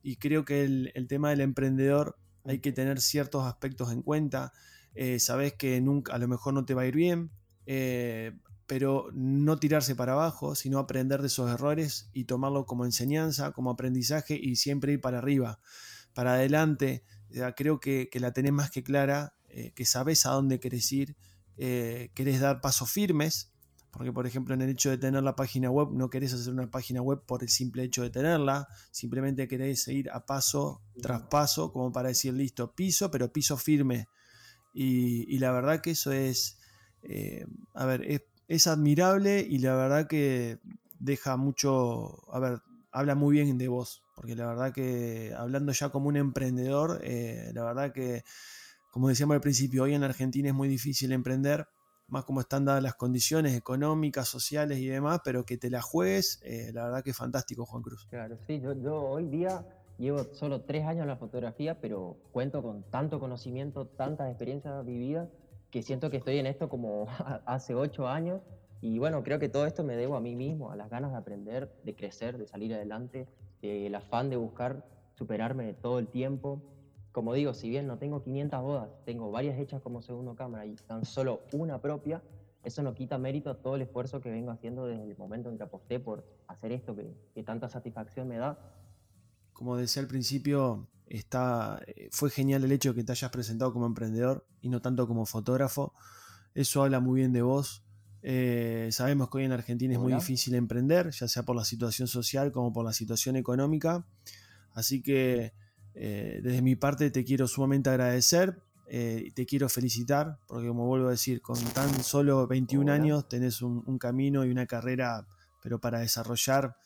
Y creo que el, tema del emprendedor hay que tener ciertos aspectos en cuenta. Eh, sabes que nunca, a lo mejor no te va a ir bien, eh, pero no tirarse para abajo, sino aprender de esos errores y tomarlo como enseñanza, como aprendizaje y siempre ir para arriba, para adelante creo que, que, la tenés más que clara, eh, que sabes a dónde querés ir, eh, querés dar pasos firmes, porque por ejemplo en el hecho de tener la página web no querés hacer una página web por el simple hecho de tenerla, simplemente querés ir a paso tras paso como para decir listo, piso, pero piso firme. Y, y la verdad que eso es, eh, a ver, es, es admirable y la verdad que deja mucho, a ver, habla muy bien de vos, porque la verdad que hablando ya como un emprendedor, eh, la verdad que, como decíamos al principio, hoy en Argentina es muy difícil emprender, más como están dadas las condiciones económicas, sociales y demás, pero que te la juegues, eh, la verdad que es fantástico, Juan Cruz. Claro, sí, yo, yo hoy día llevo solo tres años en la fotografía, pero cuento con tanto conocimiento, tantas experiencias vividas, que siento que estoy en esto como hace ocho años y bueno, creo que todo esto me debo a mí mismo, a las ganas de aprender, de crecer, de salir adelante, el afán de buscar superarme todo el tiempo. Como digo, si bien no tengo 500 bodas, tengo varias hechas como segundo cámara y tan solo una propia, eso no quita mérito a todo el esfuerzo que vengo haciendo desde el momento en que aposté por hacer esto que, que tanta satisfacción me da. Como decía al principio, está, fue genial el hecho de que te hayas presentado como emprendedor y no tanto como fotógrafo. Eso habla muy bien de vos, eh, sabemos que hoy en Argentina es muy difícil emprender, ya sea por la situación social como por la situación económica. Así que eh, desde mi parte te quiero sumamente agradecer, eh, te quiero felicitar, porque como vuelvo a decir, con tan solo 21 Hola. años tenés un, un, camino y una carrera, pero para desarrollar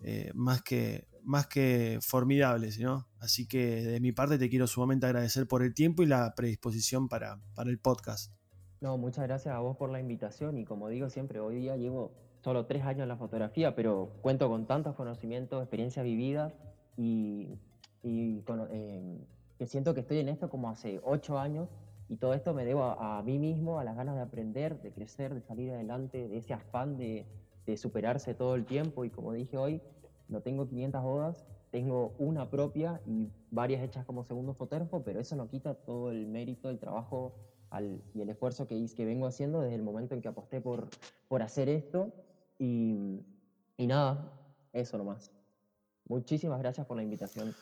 eh, más, que, más que formidables. ¿no? Así que de mi parte te quiero sumamente agradecer por el tiempo y la predisposición para, para el podcast. No, muchas gracias a vos por la invitación y como digo siempre, hoy día llevo solo tres años en la fotografía, pero cuento con tantos conocimientos, experiencias vividas y, y con, eh, que siento que estoy en esto como hace ocho años y todo esto me debo a, a, mí mismo, a las ganas de aprender, de crecer, de salir adelante, de ese afán de, de superarse todo el tiempo y como dije hoy, no tengo 500 bodas, tengo una propia y varias hechas como segundo fotógrafo, pero eso no quita todo el mérito, el trabajo y el esfuerzo que, que vengo haciendo desde el momento en que aposté por, por hacer esto. Y, y nada, eso nomás. Muchísimas gracias por la invitación.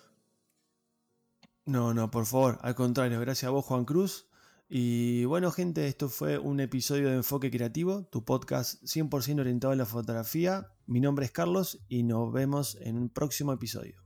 No, no, por favor, al contrario, gracias a vos Juan Cruz. Y bueno gente, esto fue un episodio de Enfoque Creativo, tu podcast 100% orientado a la fotografía. Mi nombre es Carlos y nos vemos en un próximo episodio.